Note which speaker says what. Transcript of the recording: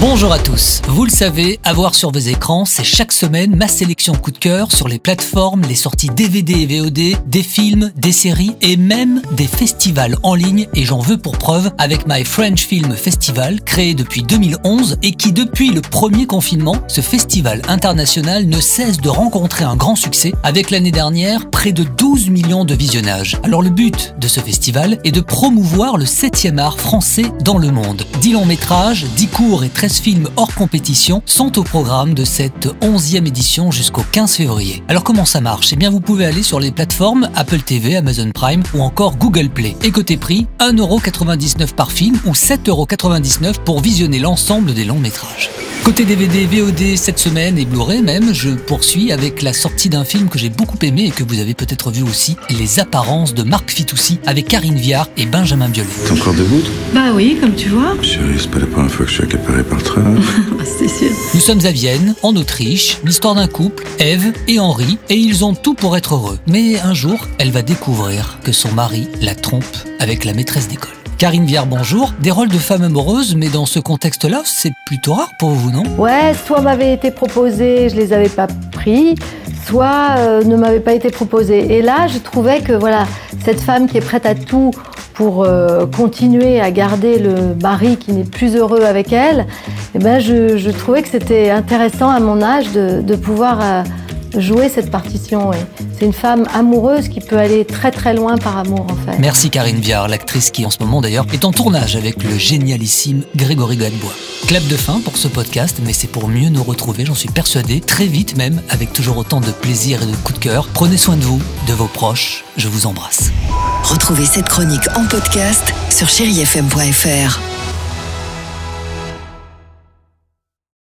Speaker 1: Bonjour à tous. Vous le savez, avoir sur vos écrans, c'est chaque semaine ma sélection coup de cœur sur les plateformes, les sorties DVD et VOD, des films, des séries et même des festivals en ligne. Et j'en veux pour preuve avec My French Film Festival, créé depuis 2011 et qui depuis le premier confinement, ce festival international ne cesse de rencontrer un grand succès avec l'année dernière près de 12 millions de visionnages. Alors le but de ce festival est de promouvoir le 7e art français dans le monde. 10 longs métrages, 10 courts et 13 films hors compétition sont au programme de cette 11e édition jusqu'au 15 février. Alors comment ça marche? Eh bien vous pouvez aller sur les plateformes Apple TV, Amazon Prime ou encore Google Play. Et côté prix, 1,99€ par film ou 7,99€ pour visionner l'ensemble des longs métrages. Côté DVD, VOD cette semaine et Blu-ray même, je poursuis avec la sortie d'un film que j'ai beaucoup aimé et que vous avez peut-être vu aussi, Les Apparences de Marc Fitoussi avec Karine Viard et Benjamin Biolay.
Speaker 2: T'es encore debout
Speaker 3: Bah oui, comme tu vois.
Speaker 2: Chérie, c'est pas la première fois que je suis accaparé par le train.
Speaker 3: Ah, c'est sûr.
Speaker 1: Nous sommes à Vienne, en Autriche, l'histoire d'un couple, Eve et Henri, et ils ont tout pour être heureux. Mais un jour, elle va découvrir que son mari la trompe avec la maîtresse d'école. Karine Viard, bonjour. Des rôles de femme amoureuse, mais dans ce contexte-là, c'est plutôt rare pour vous, non?
Speaker 4: Ouais, soit m'avaient été proposés, je les avais pas pris, soit euh, ne m'avaient pas été proposés. Et là, je trouvais que voilà, cette femme qui est prête à tout pour euh, continuer à garder le mari qui n'est plus heureux avec elle, eh ben je, trouvais que c'était intéressant à mon âge de, de pouvoir euh, jouer cette partition. Et c'est une femme amoureuse qui peut aller très très loin par amour en fait.
Speaker 1: Merci Karine Viard, l'actrice qui en ce moment d'ailleurs est en tournage avec le génialissime Grégory Gadebois. Clap de fin pour ce podcast, mais c'est pour mieux nous retrouver, j'en suis persuadé, très vite même, avec toujours autant de plaisir et de coup de cœur. Prenez soin de vous, de vos proches, je vous embrasse.
Speaker 5: Retrouvez cette chronique en podcast sur chérifm.fr.